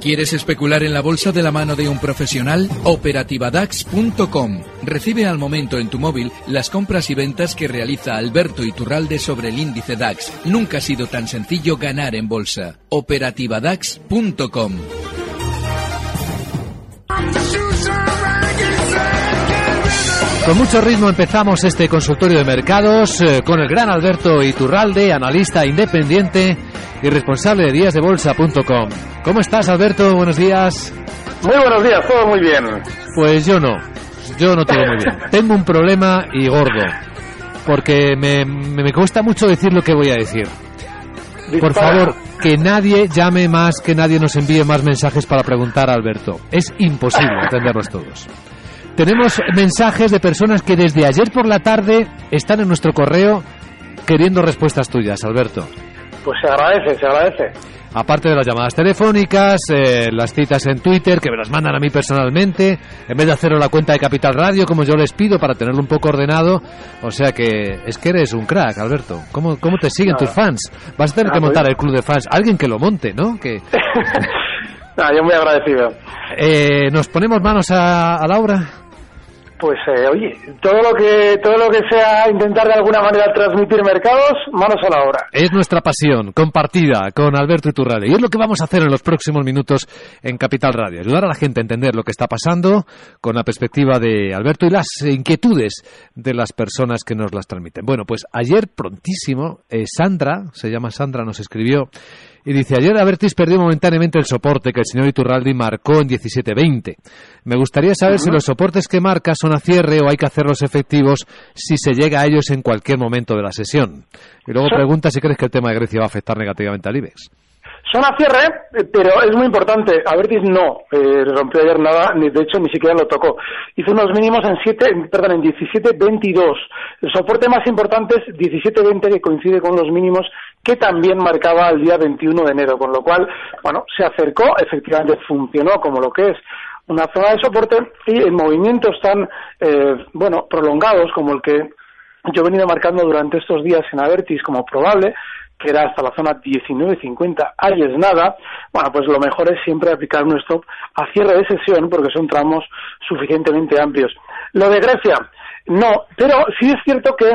¿Quieres especular en la bolsa de la mano de un profesional? Operativadax.com. Recibe al momento en tu móvil las compras y ventas que realiza Alberto Iturralde sobre el índice DAX. Nunca ha sido tan sencillo ganar en bolsa. Operativadax.com. Con mucho ritmo empezamos este consultorio de mercados eh, con el gran Alberto Iturralde, analista independiente y responsable de díasdebolsa.com. ¿Cómo estás, Alberto? Buenos días. Muy buenos días, todo muy bien. Pues yo no, yo no todo muy bien. Tengo un problema y gordo, porque me, me cuesta mucho decir lo que voy a decir. Por favor, que nadie llame más, que nadie nos envíe más mensajes para preguntar a Alberto. Es imposible atenderlos todos. Tenemos mensajes de personas que desde ayer por la tarde están en nuestro correo queriendo respuestas tuyas, Alberto. Pues se agradece, se agradece. Aparte de las llamadas telefónicas, eh, las citas en Twitter, que me las mandan a mí personalmente, en vez de hacerlo la cuenta de Capital Radio, como yo les pido, para tenerlo un poco ordenado. O sea que es que eres un crack, Alberto. ¿Cómo, cómo te siguen tus fans? Vas a tener Ah, que montar pues- el club de fans. Alguien que lo monte, ¿no? Que, yo muy agradecido. eh, ¿Nos ponemos manos a, a la obra? Pues eh, oye, todo lo que todo lo que sea intentar de alguna manera transmitir mercados, manos a la obra. Es nuestra pasión, compartida con Alberto Iturralde. Y es lo que vamos a hacer en los próximos minutos en Capital Radio. Ayudar a la gente a entender lo que está pasando con la perspectiva de Alberto y las inquietudes de las personas que nos las transmiten. Bueno, pues ayer prontísimo, eh, Sandra, se llama Sandra, nos escribió y dice, ayer Avertis perdió momentáneamente el soporte que el señor Iturralde marcó en 17.20. Me gustaría saber si los soportes que marca son a cierre o hay que hacerlos efectivos si se llega a ellos en cualquier momento de la sesión. Y luego pregunta si crees que el tema de Grecia va a afectar negativamente al IBEX. Son a cierre, eh, pero es muy importante. Avertis no eh, rompió ayer nada, ni de hecho ni siquiera lo tocó. Hizo unos mínimos en 7, perdón, en 17.22. El soporte más importante es 17.20 que coincide con los mínimos que también marcaba el día 21 de enero, con lo cual, bueno, se acercó, efectivamente funcionó como lo que es una zona de soporte y en movimientos tan, eh, bueno, prolongados como el que yo he venido marcando durante estos días en Avertis como probable, que era hasta la zona 19.50, ahí es nada, bueno, pues lo mejor es siempre aplicar un stop a cierre de sesión porque son tramos suficientemente amplios. Lo de Grecia, no, pero sí es cierto que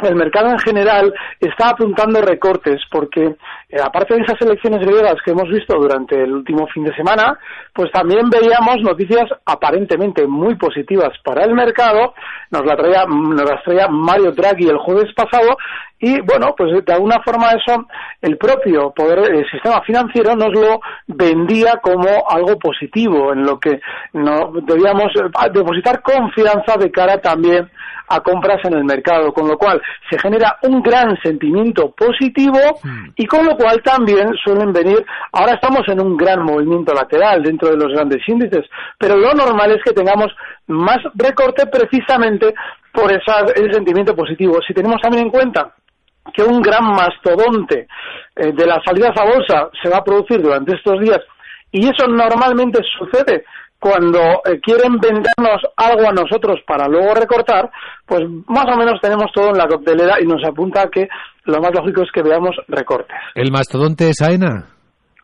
el mercado en general está apuntando recortes porque eh, aparte de esas elecciones griegas que hemos visto durante el último fin de semana, pues también veíamos noticias aparentemente muy positivas para el mercado. Nos, la traía, nos las traía Mario Draghi el jueves pasado y bueno, pues de alguna forma eso el propio poder el sistema financiero nos lo vendía como algo positivo en lo que no debíamos eh, depositar confianza de cara también a compras en el mercado, con lo cual se genera un gran sentimiento positivo y con lo cual también suelen venir, ahora estamos en un gran movimiento lateral dentro de los grandes índices, pero lo normal es que tengamos más recorte precisamente por esa- ese sentimiento positivo. Si tenemos también en cuenta que un gran mastodonte eh, de las salidas a bolsa se va a producir durante estos días y eso normalmente sucede cuando eh, quieren vendernos algo a nosotros para luego recortar, pues más o menos tenemos todo en la coctelera y nos apunta a que lo más lógico es que veamos recortes. ¿El mastodonte es AENA?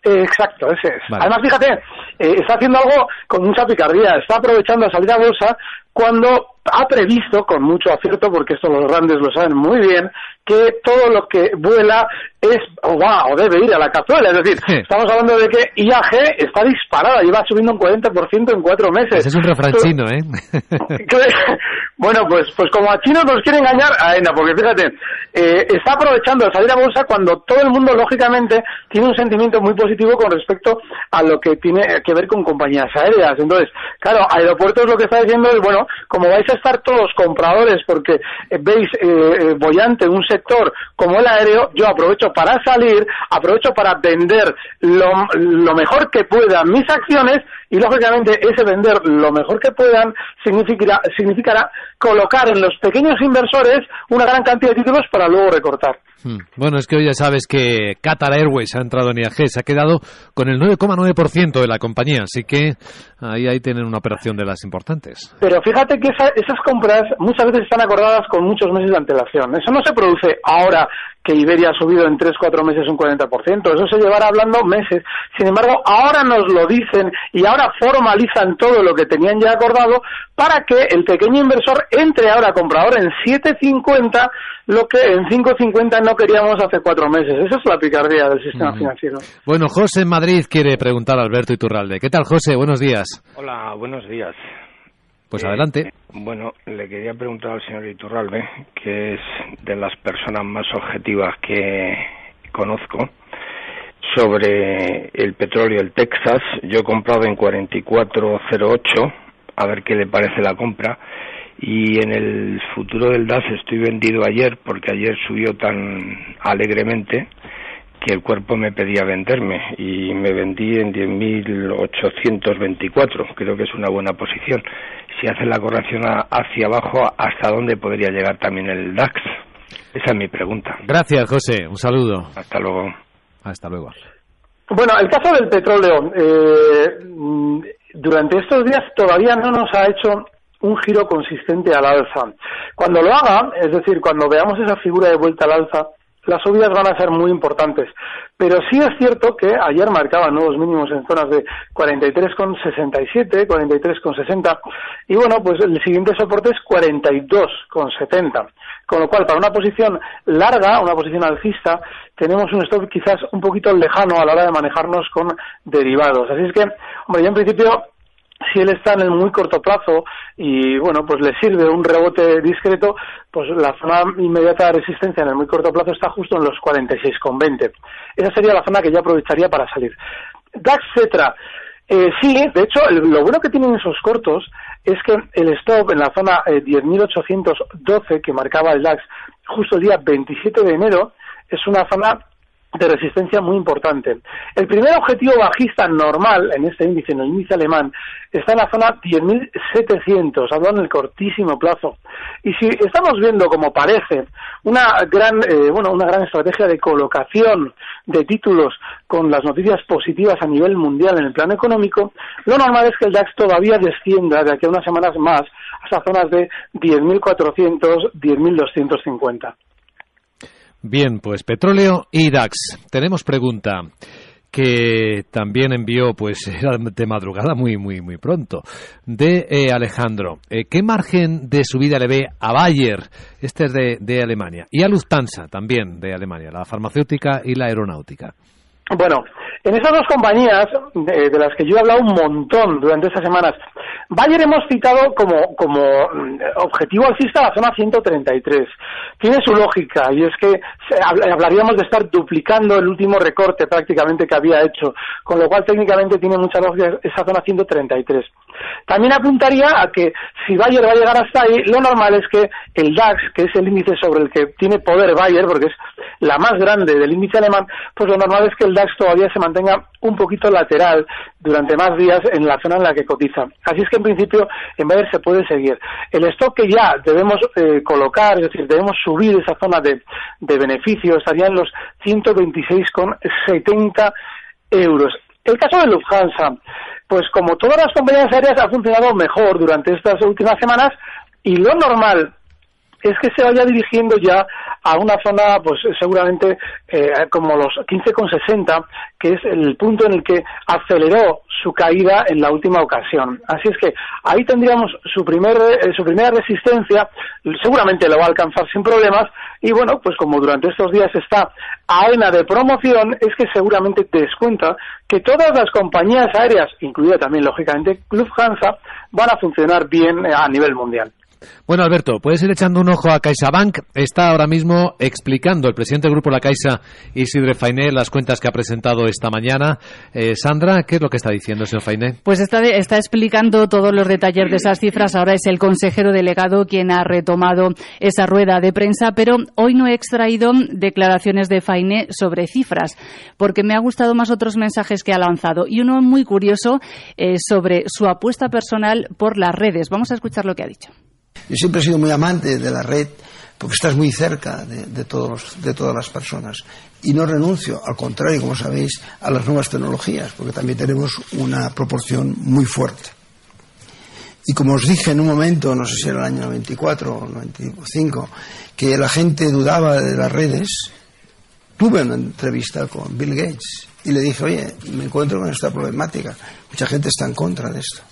Eh, exacto, ese es. Vale. Además, fíjate, eh, está haciendo algo con mucha picardía, está aprovechando la salida a bolsa cuando ha previsto, con mucho acierto, porque esto los grandes lo saben muy bien, que todo lo que vuela es, o va, o debe ir a la cazuela. Es decir, Sí. estamos hablando de que IAG está disparada, lleva subiendo un 40% en cuatro meses. Ese es un refrán chino, ¿eh? que- bueno, pues, pues como a chinos nos quiere engañar, a ENA, porque fíjate, eh, está aprovechando de salir a bolsa cuando todo el mundo, lógicamente, tiene un sentimiento muy positivo con respecto a lo que tiene que ver con compañías aéreas. Entonces, claro, Aeropuertos lo que está diciendo es, bueno, como vais a estar todos compradores porque eh, veis eh, bollante un sector como el aéreo, yo aprovecho para salir, aprovecho para vender lo, lo mejor que puedan mis acciones y lógicamente ese vender lo mejor que puedan significará, significará colocar en los pequeños inversores una gran cantidad de títulos para luego recortar. Hmm. Bueno, es que hoy ya sabes que Qatar Airways ha entrado en IAG, se ha quedado con el 9,9% de la compañía, así que ahí, ahí tienen una operación de las importantes. Pero fíjate que esas compras muchas veces están acordadas con muchos meses de antelación. Eso no se produce ahora que Iberia ha subido en 3-4 meses un 40%. Eso se llevará hablando meses. Sin embargo, ahora nos lo dicen y ahora formalizan todo lo que tenían ya acordado para que el pequeño inversor entre ahora comprador en 7.50 lo que en 5.50 no queríamos hace cuatro meses. Esa es la picardía del sistema financiero. Bueno, José en Madrid quiere preguntar a Alberto Iturralde. ¿Qué tal, José? Buenos días. Hola, buenos días. Pues adelante. Bueno, le quería preguntar al señor Iturralde, que es de las personas más objetivas que conozco, sobre el petróleo, el Texas. Yo he comprado en 44.08, a ver qué le parece la compra. Y en el futuro del DAS estoy vendido ayer, porque ayer subió tan alegremente que el cuerpo me pedía venderme y me vendí en 10.824. Creo que es una buena posición. Si hace la corrección hacia abajo, ¿hasta dónde podría llegar también el DAX? Esa es mi pregunta. Gracias, José. Un saludo. Hasta luego. Hasta luego. Bueno, el caso del petróleo, eh, durante estos días todavía no nos ha hecho un giro consistente al alza. Cuando lo haga, es decir, cuando veamos esa figura de vuelta al alza, las subidas van a ser muy importantes. Pero sí es cierto que ayer marcaban nuevos mínimos en zonas de 43,67, 43,60 y bueno, pues el siguiente soporte es 42,70. Con lo cual, para una posición larga, una posición alcista, tenemos un stop quizás un poquito lejano a la hora de manejarnos con derivados. Así es que, hombre, yo en principio si él está en el muy corto plazo y bueno pues le sirve un rebote discreto pues la zona inmediata de resistencia en el muy corto plazo está justo en los 46,20 esa sería la zona que yo aprovecharía para salir. DAX Cetra eh, sí, de hecho, lo bueno que tienen esos cortos es que el stop en la zona 10.812 eh, que marcaba el DAX justo el día 27 de enero es una zona de resistencia muy importante. El primer objetivo bajista normal en este índice, en el índice alemán, está en la zona 10.700, hablando en el cortísimo plazo. Y si estamos viendo, como parece, una gran, eh, bueno, una gran estrategia de colocación de títulos con las noticias positivas a nivel mundial en el plano económico, lo normal es que el DAX todavía descienda de aquí a unas semanas más hasta zonas de 10.400, 10.250. Bien, pues petróleo y DAX. Tenemos pregunta que también envió, pues era de madrugada muy, muy, muy pronto, de eh, Alejandro. Eh, ¿Qué margen de subida le ve a Bayer? Este es de, de Alemania. Y a Lufthansa, también de Alemania, la farmacéutica y la aeronáutica. Bueno, en esas dos compañías, de, las que yo he hablado un montón durante estas semanas, Bayer hemos citado como, como mm, objetivo alcista la zona 133. Tiene su lógica, y es que hablaríamos de estar duplicando el último recorte prácticamente que había hecho, con lo cual técnicamente tiene mucha lógica esa zona 133. También apuntaría a que si Bayer va a llegar hasta ahí, lo normal es que el DAX, que es el índice sobre el que tiene poder Bayer, porque es la más grande del índice alemán, pues lo normal es que el DAX todavía se mantenga un poquito lateral durante más días en la zona en la que cotiza. Así es que en principio en Bayer se puede seguir. El stock que ya debemos eh, colocar, es decir, debemos subir esa zona de, de beneficio, estaría en los 126,70 euros. El caso de Lufthansa, pues como todas las compañías aéreas ha funcionado mejor durante estas últimas semanas y lo normal es que se vaya dirigiendo ya a una zona, pues seguramente eh, como los 15,60, que es el punto en el que aceleró su caída en la última ocasión. Así es que ahí tendríamos su, primer, eh, su primera resistencia, seguramente lo va a alcanzar sin problemas, y bueno, pues como durante estos días está AENA de promoción, es que seguramente te descuenta que todas las compañías aéreas, incluida también lógicamente Lufthansa, van a funcionar bien a nivel mundial. Bueno, Alberto, puedes ir echando un ojo a CaixaBank. Está ahora mismo explicando el presidente del Grupo La Caixa, Isidre Fainé, las cuentas que ha presentado esta mañana. Eh, Sandra, ¿qué es lo que está diciendo, señor Fainé? Pues está, está explicando todos los detalles de esas cifras. Ahora es el consejero delegado quien ha retomado esa rueda de prensa, pero hoy no he extraído declaraciones de Fainé sobre cifras, porque me ha gustado más otros mensajes que ha lanzado. Y uno muy curioso eh, sobre su apuesta personal por las redes. Vamos a escuchar lo que ha dicho. Yo siempre he sido muy amante de la red porque estás muy cerca de, todos, de todas las personas. Y no renuncio, al contrario, como sabéis, a las nuevas tecnologías, porque también tenemos una proporción muy fuerte. Y como os dije en un momento, no sé si era el año 94 o 95, que la gente dudaba de las redes, tuve una entrevista con Bill Gates y le dije, oye, me encuentro con esta problemática, mucha gente está en contra de esto.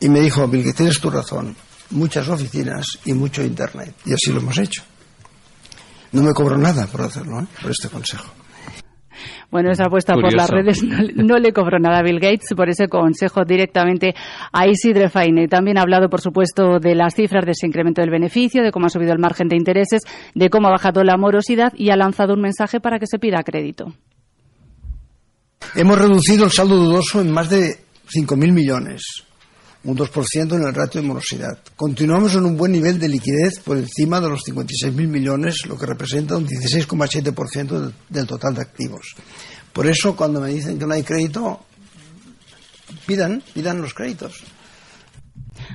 Y me dijo, Bill Gates, tienes tu razón, muchas oficinas y mucho Internet. Y así lo hemos hecho. No me cobro nada por hacerlo, ¿eh? por este consejo. Bueno, esa apuesta por las redes no, le cobró nada a Bill Gates, por ese consejo directamente a Isidre Faine. También ha hablado, por supuesto, de las cifras de ese incremento del beneficio, de cómo ha subido el margen de intereses, de cómo ha bajado la morosidad y ha lanzado un mensaje para que se pida crédito. Hemos reducido el saldo dudoso en más de 5.000 millones un 2% en el ratio de morosidad. Continuamos en un buen nivel de liquidez por encima de los 56.000 millones, lo que representa un 16,7% del total de activos. Por eso, cuando me dicen que no hay crédito, pidan, pidan los créditos.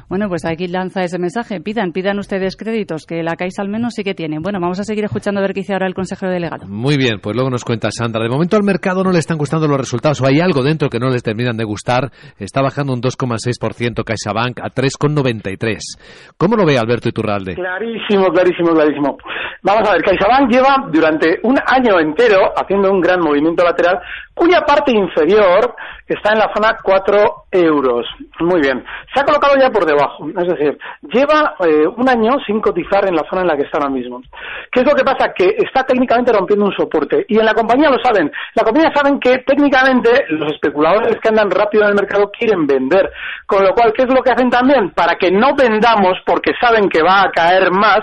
Bueno, pues aquí lanza ese mensaje. Pidan, pidan ustedes créditos, que la Caixa al menos sí que tiene. Bueno, vamos a seguir escuchando a ver qué dice ahora el consejero delegado. Muy bien, pues luego nos cuenta Sandra. De momento al mercado no le están gustando los resultados o hay algo dentro que no les terminan de gustar. Está bajando un 2,6% CaixaBank a 3,93. ¿Cómo lo ve Alberto Iturralde? Clarísimo, clarísimo, clarísimo. Vamos a ver, CaixaBank lleva durante un año entero haciendo un gran movimiento lateral cuya parte inferior está en la zona 4 euros. Muy bien. Se ha colocado ya por debajo. Es decir, lleva eh, un año sin cotizar en la zona en la que está ahora mismo. ¿Qué es lo que pasa? Que está técnicamente rompiendo un soporte. Y en la compañía lo saben. La compañía saben que técnicamente los especuladores que andan rápido en el mercado quieren vender. Con lo cual, ¿qué es lo que hacen también? Para que no vendamos porque saben que va a caer más,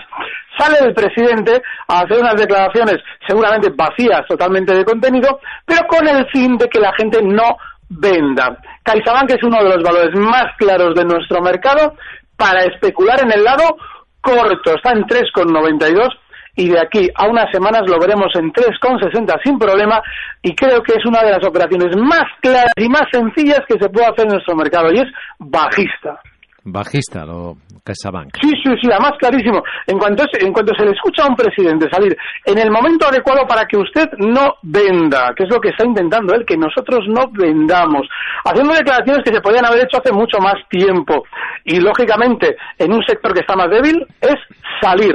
sale el presidente a hacer unas declaraciones seguramente vacías totalmente de contenido, pero con el fin de que la gente no venda. CaixaBank es uno de los valores más claros de nuestro mercado para especular en el lado corto. Está en 3,92 y de aquí a unas semanas lo veremos en 3,60 sin problema y creo que es una de las operaciones más claras y más sencillas que se puede hacer en nuestro mercado y es bajista bajista, lo CaixaBank. Sí, sí, sí, además clarísimo. En cuanto, en cuanto se le escucha a un presidente salir en el momento adecuado para que usted no venda, que es lo que está intentando él, que nosotros no vendamos, haciendo declaraciones que se podían haber hecho hace mucho más tiempo. Y lógicamente, en un sector que está más débil, es salir.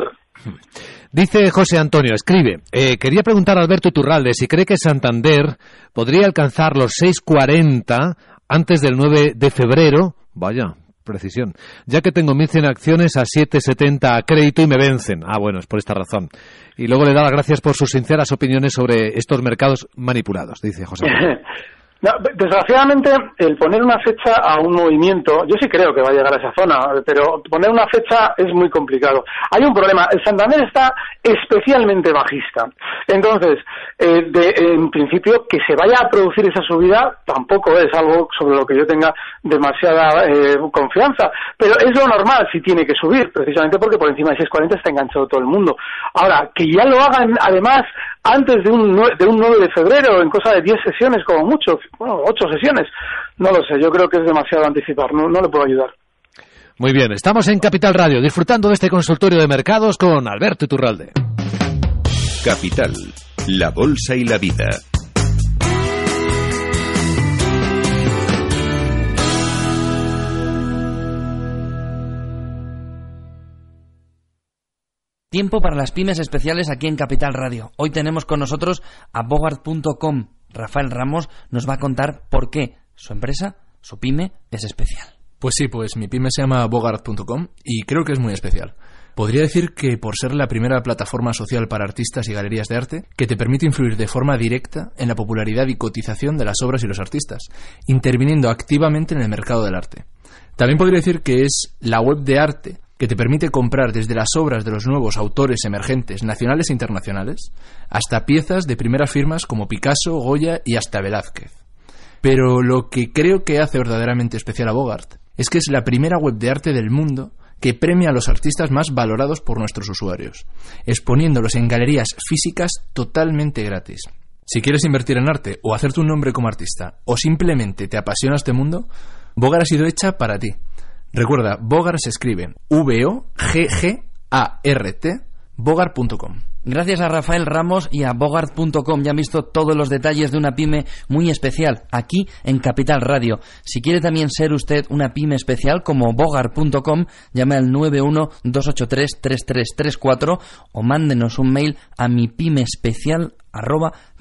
Dice José Antonio, escribe, eh, quería preguntar a Alberto Iturralde si cree que Santander podría alcanzar los 6,40 antes del 9 de febrero. Vaya, precisión, ya que tengo 1.100 acciones a 7,70 a crédito y me vencen. Ah, bueno, es por esta razón. Y luego le da las gracias por sus sinceras opiniones sobre estos mercados manipulados, dice José. desgraciadamente, el poner una fecha a un movimiento, yo sí creo que va a llegar a esa zona, pero poner una fecha es muy complicado. Hay un problema, el Santander está especialmente bajista. Entonces, eh, en principio, que se vaya a producir esa subida tampoco es algo sobre lo que yo tenga demasiada eh, confianza, pero es lo normal si tiene que subir, precisamente porque por encima de 6.40 está enganchado todo el mundo. Ahora, que ya lo hagan además antes de un, de un 9 de febrero, en cosa de 10 sesiones como mucho, bueno, 8 sesiones, no lo sé, yo creo que es demasiado anticipar, no, no le puedo ayudar. Muy bien, estamos en Capital Radio disfrutando de este consultorio de mercados con Alberto Iturralde. Capital, la bolsa y la vida. Tiempo para las pymes especiales aquí en Capital Radio. Hoy tenemos con nosotros a Bogart.com. Rafael Ramos nos va a contar por qué su empresa, su pyme, es especial. Pues sí, pues mi pyme se llama Bogart.com y creo que es muy especial. Podría decir que por ser la primera plataforma social para artistas y galerías de arte, que te permite influir de forma directa en la popularidad y cotización de las obras y los artistas, interviniendo activamente en el mercado del arte. También podría decir que es la web de arte que te permite comprar desde las obras de los nuevos autores emergentes nacionales e internacionales hasta piezas de primeras firmas como Picasso, Goya y hasta Velázquez. Pero lo que creo que hace verdaderamente especial a Bogart es que es la primera web de arte del mundo que premia a los artistas más valorados por nuestros usuarios, exponiéndolos en galerías físicas totalmente gratis. Si quieres invertir en arte o hacerte un nombre como artista o simplemente te apasiona este mundo, Bogart ha sido hecha para ti. Recuerda, Bogart se escribe V-O-G-G-A-R-T, bogart.com. Gracias a Rafael Ramos y a Bogart.com ya han visto todos los detalles de una pyme muy especial aquí en Capital Radio. Si quiere también ser usted una pyme especial como Bogart.com, llame al 912833334 o mándenos un mail a mi pyme especial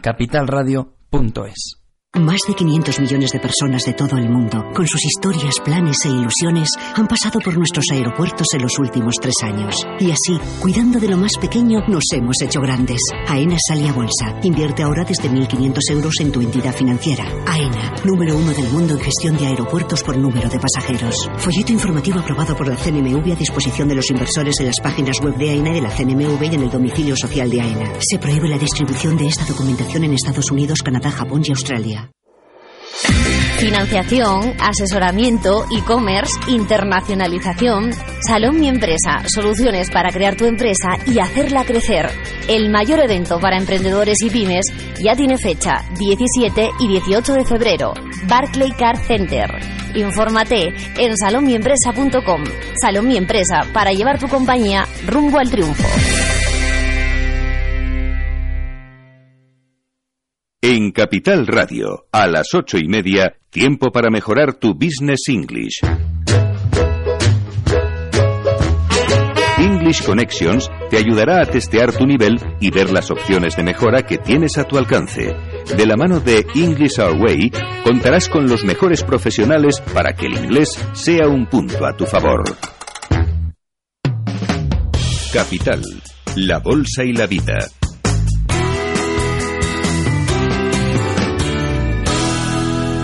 capitalradio.es. Más de 500 millones de personas de todo el mundo, con sus historias, planes e ilusiones, han pasado por nuestros aeropuertos en los últimos tres años. Y así, cuidando de lo más pequeño, nos hemos hecho grandes. AENA sale a bolsa. Invierte ahora desde 1.500 euros en tu entidad financiera. AENA, número uno del mundo en gestión de aeropuertos por número de pasajeros. Folleto informativo aprobado por la CNMV a disposición de los inversores en las páginas web de AENA y de la CNMV y en el domicilio social de AENA. Se prohíbe la distribución de esta documentación en Estados Unidos, Canadá, Japón y Australia. Financiación, asesoramiento, e-commerce, internacionalización. Salón Mi Empresa, soluciones para crear tu empresa y hacerla crecer. El mayor evento para emprendedores y pymes ya tiene fecha, 17 y 18 de febrero. Barclay Car Center. Infórmate en salonmiempresa.com. Salón Mi Empresa, para llevar tu compañía rumbo al triunfo. En Capital Radio, a las ocho y media, tiempo para mejorar tu Business English. English Connections te ayudará a testear tu nivel y ver las opciones de mejora que tienes a tu alcance. De la mano de English Our Way, contarás con los mejores profesionales para que el inglés sea un punto a tu favor. Capital, la bolsa y la vida.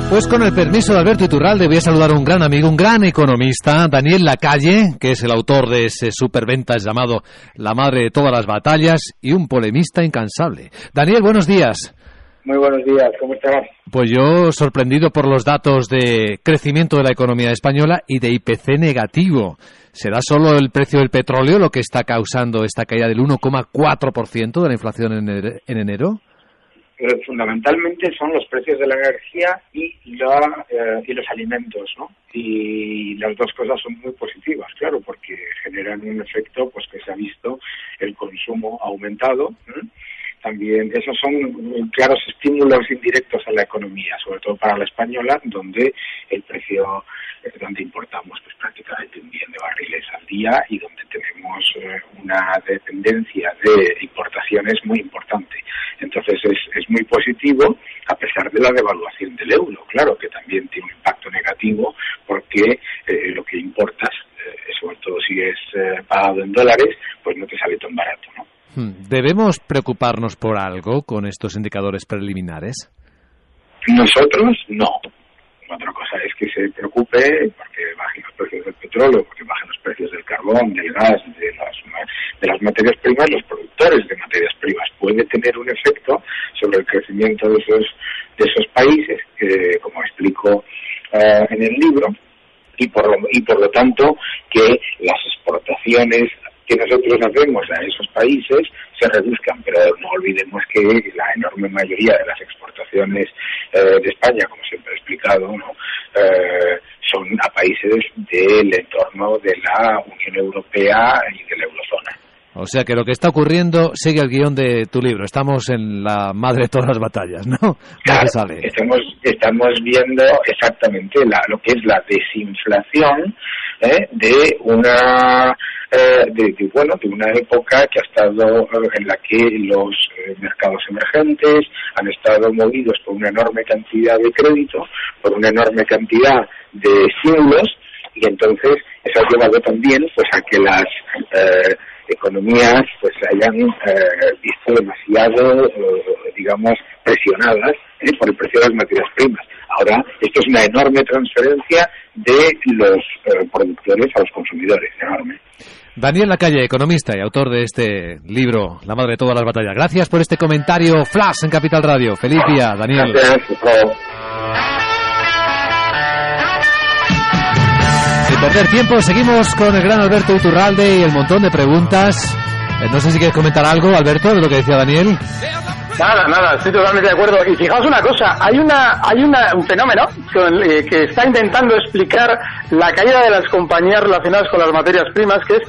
Pues con el permiso de Alberto Iturralde voy a saludar a un gran amigo, un gran economista, Daniel Lacalle, que es el autor de ese superventas llamado La madre de todas las batallas y un polemista incansable. Daniel, buenos días. Muy buenos días, ¿cómo estás? Pues yo sorprendido por los datos de crecimiento de la economía española y de IPC negativo. ¿Será solo el precio del petróleo lo que está causando esta caída del 1,4% de la inflación en enero? Eh, fundamentalmente son los precios de la energía y, la, eh, y los alimentos, ¿no? Y las dos cosas son muy positivas, claro, porque generan un efecto, pues que se ha visto el consumo aumentado. También esos son claros estímulos indirectos a la economía, sobre todo para la española, donde el precio, donde importamos pues prácticamente un millón de barriles al día y donde tenemos eh, una dependencia de importaciones muy importante. Entonces es, es muy positivo a pesar de la devaluación del euro, claro que también tiene un impacto negativo porque eh, lo que importas, eh, sobre todo si es eh, pagado en dólares, pues no te sale tan barato, ¿no? Hmm. ¿Debemos preocuparnos por algo con estos indicadores preliminares? Nosotros no. Otra cosa es que se preocupe porque bajen los precios del petróleo, porque bajen los precios del carbón, del gas, de las, de las materias primas, los productores de materias primas. Puede tener un efecto sobre el crecimiento de esos, de esos países, que, como explico eh, en el libro, y por, lo, y por lo tanto que las exportaciones que nosotros hacemos a esos países se reduzcan, pero no olvidemos que la enorme mayoría de las exportaciones eh, de España, como siempre he explicado, eh, son a países del entorno de la Unión Europea y de la Eurozona. O sea que lo que está ocurriendo sigue el guion de tu libro. Estamos en la madre de todas las batallas, ¿no? Claro, estamos, estamos viendo exactamente la, lo que es la desinflación ¿eh? de una eh, de, bueno de una época que ha estado eh, en la que los eh, mercados emergentes han estado movidos por una enorme cantidad de crédito, por una enorme cantidad de estímulos y entonces eso ha llevado también pues a que las economías pues hayan visto demasiado digamos presionadas por el precio de las materias primas Ahora, esto es una enorme transferencia de los eh, productores a los consumidores, enorme. Daniel Lacalle, economista y autor de este libro, La madre de todas las batallas. Gracias por este comentario flash en Capital Radio. Feliz día, Daniel. Sin perder tiempo, seguimos con el gran Alberto Iturralde y el montón de preguntas. Eh, no sé si quieres comentar algo, Alberto, de lo que decía Daniel. Nada, nada, estoy totalmente de acuerdo. Y fijaos una cosa, hay una, hay una, un fenómeno que, eh, que está intentando explicar la caída de las compañías relacionadas con las materias primas, que es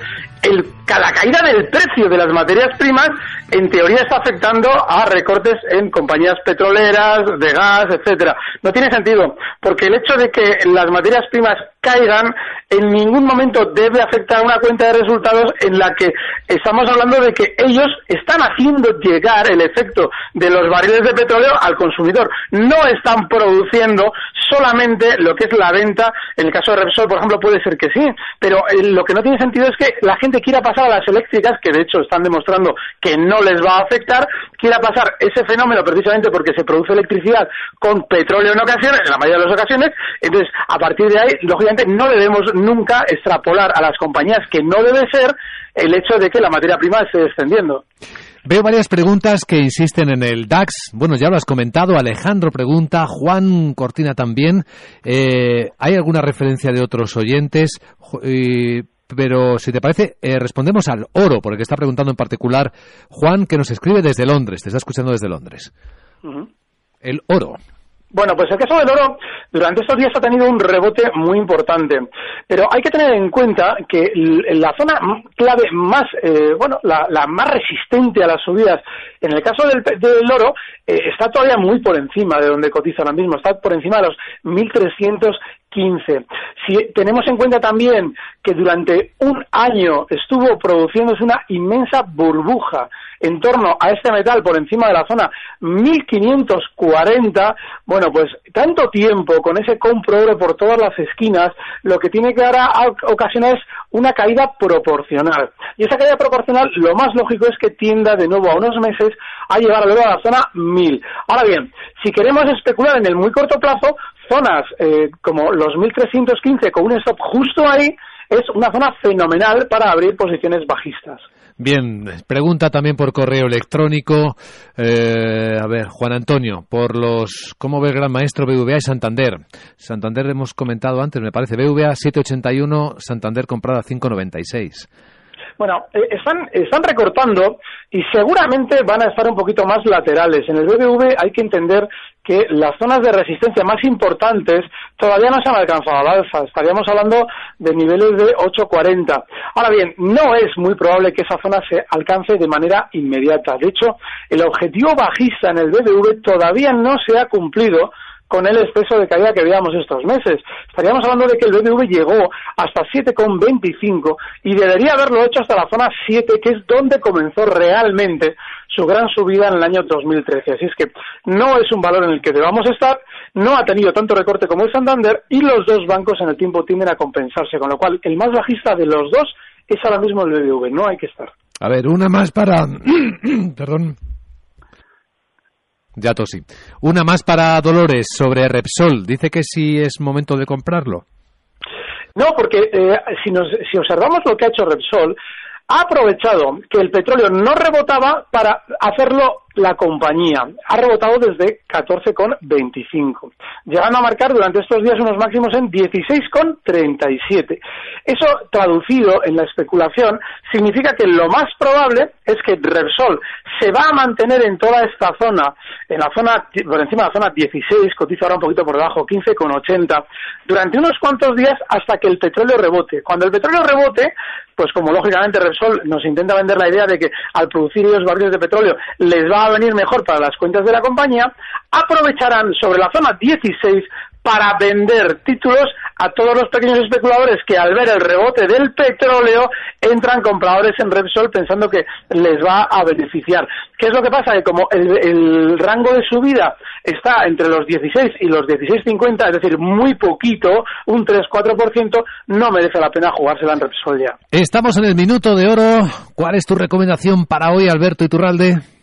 el, la caída del precio de las materias primas en teoría está afectando a recortes en compañías petroleras, de gas, etcétera. No tiene sentido, porque el hecho de que las materias primas caigan en ningún momento debe afectar una cuenta de resultados en la que estamos hablando de que ellos están haciendo llegar el efecto de los barriles de petróleo al consumidor. No están produciendo solamente lo que es la venta. En el caso de Repsol, por ejemplo, puede ser que sí, pero eh, lo que no tiene sentido es que la gente quiera pasar a las eléctricas, que de hecho están demostrando que no les va a afectar, quiera pasar ese fenómeno precisamente porque se produce electricidad con petróleo en ocasiones, en la mayoría de las ocasiones, entonces a partir de ahí, lógicamente, no debemos nunca extrapolar a las compañías que no debe ser el hecho de que la materia prima esté descendiendo. Veo varias preguntas que insisten en el DAX. Bueno, ya lo has comentado. Alejandro pregunta, Juan Cortina también. Eh, ¿Hay alguna referencia de otros oyentes? pero si te parece, eh, respondemos al oro, porque está preguntando en particular Juan, que nos escribe desde Londres, te está escuchando desde Londres. El oro. Bueno, pues el caso del oro durante estos días ha tenido un rebote muy importante, pero hay que tener en cuenta que la zona clave más, eh, bueno, la, más resistente a las subidas, en el caso del, oro, eh, está todavía muy por encima de donde cotiza ahora mismo, está por encima de los 1.315. Si tenemos en cuenta también que durante un año estuvo produciéndose una inmensa burbuja en torno a este metal por encima de la zona 1540, bueno, pues tanto tiempo con ese compro oro por todas las esquinas, lo que tiene que dar a ocasionar es una caída proporcional. Y esa caída proporcional, lo más lógico es que tienda de nuevo a unos meses a llegar a la zona 1000. Ahora bien, si queremos especular en el muy corto plazo, zonas eh, como los 1315 con un stop justo ahí, es una zona fenomenal para abrir posiciones bajistas. Bien, pregunta también por correo electrónico. Eh, a ver, Juan Antonio, por los. ¿Cómo ve el gran maestro BVA y Santander? Santander hemos comentado antes, me parece. BVA 781, Santander comprada 596. Bueno, eh, están, están recortando y seguramente van a estar un poquito más laterales. En el BBV hay que entender que las zonas de resistencia más importantes todavía no se han alcanzado al alza. Estaríamos hablando de niveles de 8.40. Ahora bien, no es muy probable que esa zona se alcance de manera inmediata. De hecho, el objetivo bajista en el BBV todavía no se ha cumplido con el exceso de caída que veíamos estos meses. Estaríamos hablando de que el BBV llegó hasta 7,25 y debería haberlo hecho hasta la zona 7, que es donde comenzó realmente su gran subida en el año 2013. Así es que no es un valor en el que debamos estar, no ha tenido tanto recorte como el Santander y los dos bancos en el tiempo tienden a compensarse, con lo cual el más bajista de los dos es ahora mismo el BBV, no hay que estar. A ver, una más para... Perdón ya tosí. Una más para Dolores sobre Repsol. Dice que sí es momento de comprarlo. No, porque eh, si, nos, si observamos lo que ha hecho Repsol, ha aprovechado que el petróleo no rebotaba para hacerlo la compañía. Ha rebotado desde 14,25, llegando a marcar durante estos días unos máximos en 16,37. Eso, traducido en la especulación, significa que lo más probable es que Repsol se va a mantener en toda esta zona, en la zona, por encima de la zona 16, cotiza ahora un poquito por debajo, 15,80, durante unos cuantos días hasta que el petróleo rebote. Cuando el petróleo rebote, pues como lógicamente Repsol nos intenta vender la idea de que al producir ellos barriles de petróleo les va a venir mejor para las cuentas de la compañía, aprovecharán sobre la zona 16 para vender títulos a todos los pequeños especuladores que al ver el rebote del petróleo entran compradores en Repsol pensando que les va a beneficiar. ¿Qué es lo que pasa? Que como el, rango de subida está entre los 16 y los 16.50, es decir, muy poquito, un 3-4%, no merece la pena jugársela en Repsol ya. Estamos en el minuto de oro. ¿Cuál es tu recomendación para hoy, Alberto Iturralde?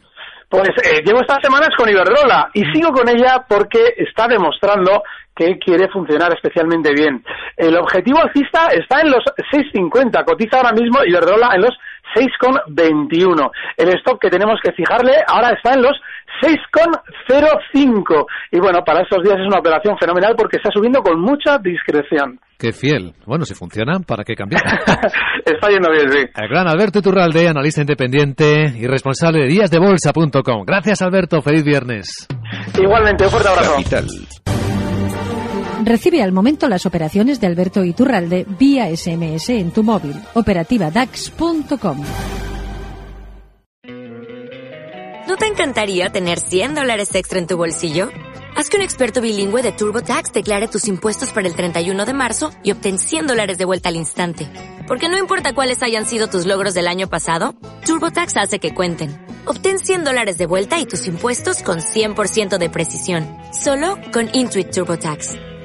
Pues eh, llevo estas semanas con Iberdrola y sigo con ella porque está demostrando que quiere funcionar especialmente bien. El objetivo alcista está en los 6.50, cotiza ahora mismo Iberdrola en los 6,21. El stock que tenemos que fijarle ahora está en los 6,05. Y bueno, para estos días es una operación fenomenal porque está subiendo con mucha discreción. Qué fiel. Bueno, si funciona, ¿para qué cambiar? está yendo bien, sí. El gran Alberto Iturralde, analista independiente y responsable de díasdebolsa.com. Gracias, Alberto. Feliz viernes. Igualmente, un fuerte abrazo. Capital. Recibe al momento las operaciones de Alberto Iturralde vía SMS en tu móvil. Operativa DAX.com. ¿No te encantaría tener 100 dólares extra en tu bolsillo? Haz que un experto bilingüe de TurboTax declare tus impuestos para el 31 de marzo y obtén 100 dólares de vuelta al instante. Porque no importa cuáles hayan sido tus logros del año pasado, TurboTax hace que cuenten. Obtén 100 dólares de vuelta y tus impuestos con 100% de precisión. Solo con Intuit TurboTax.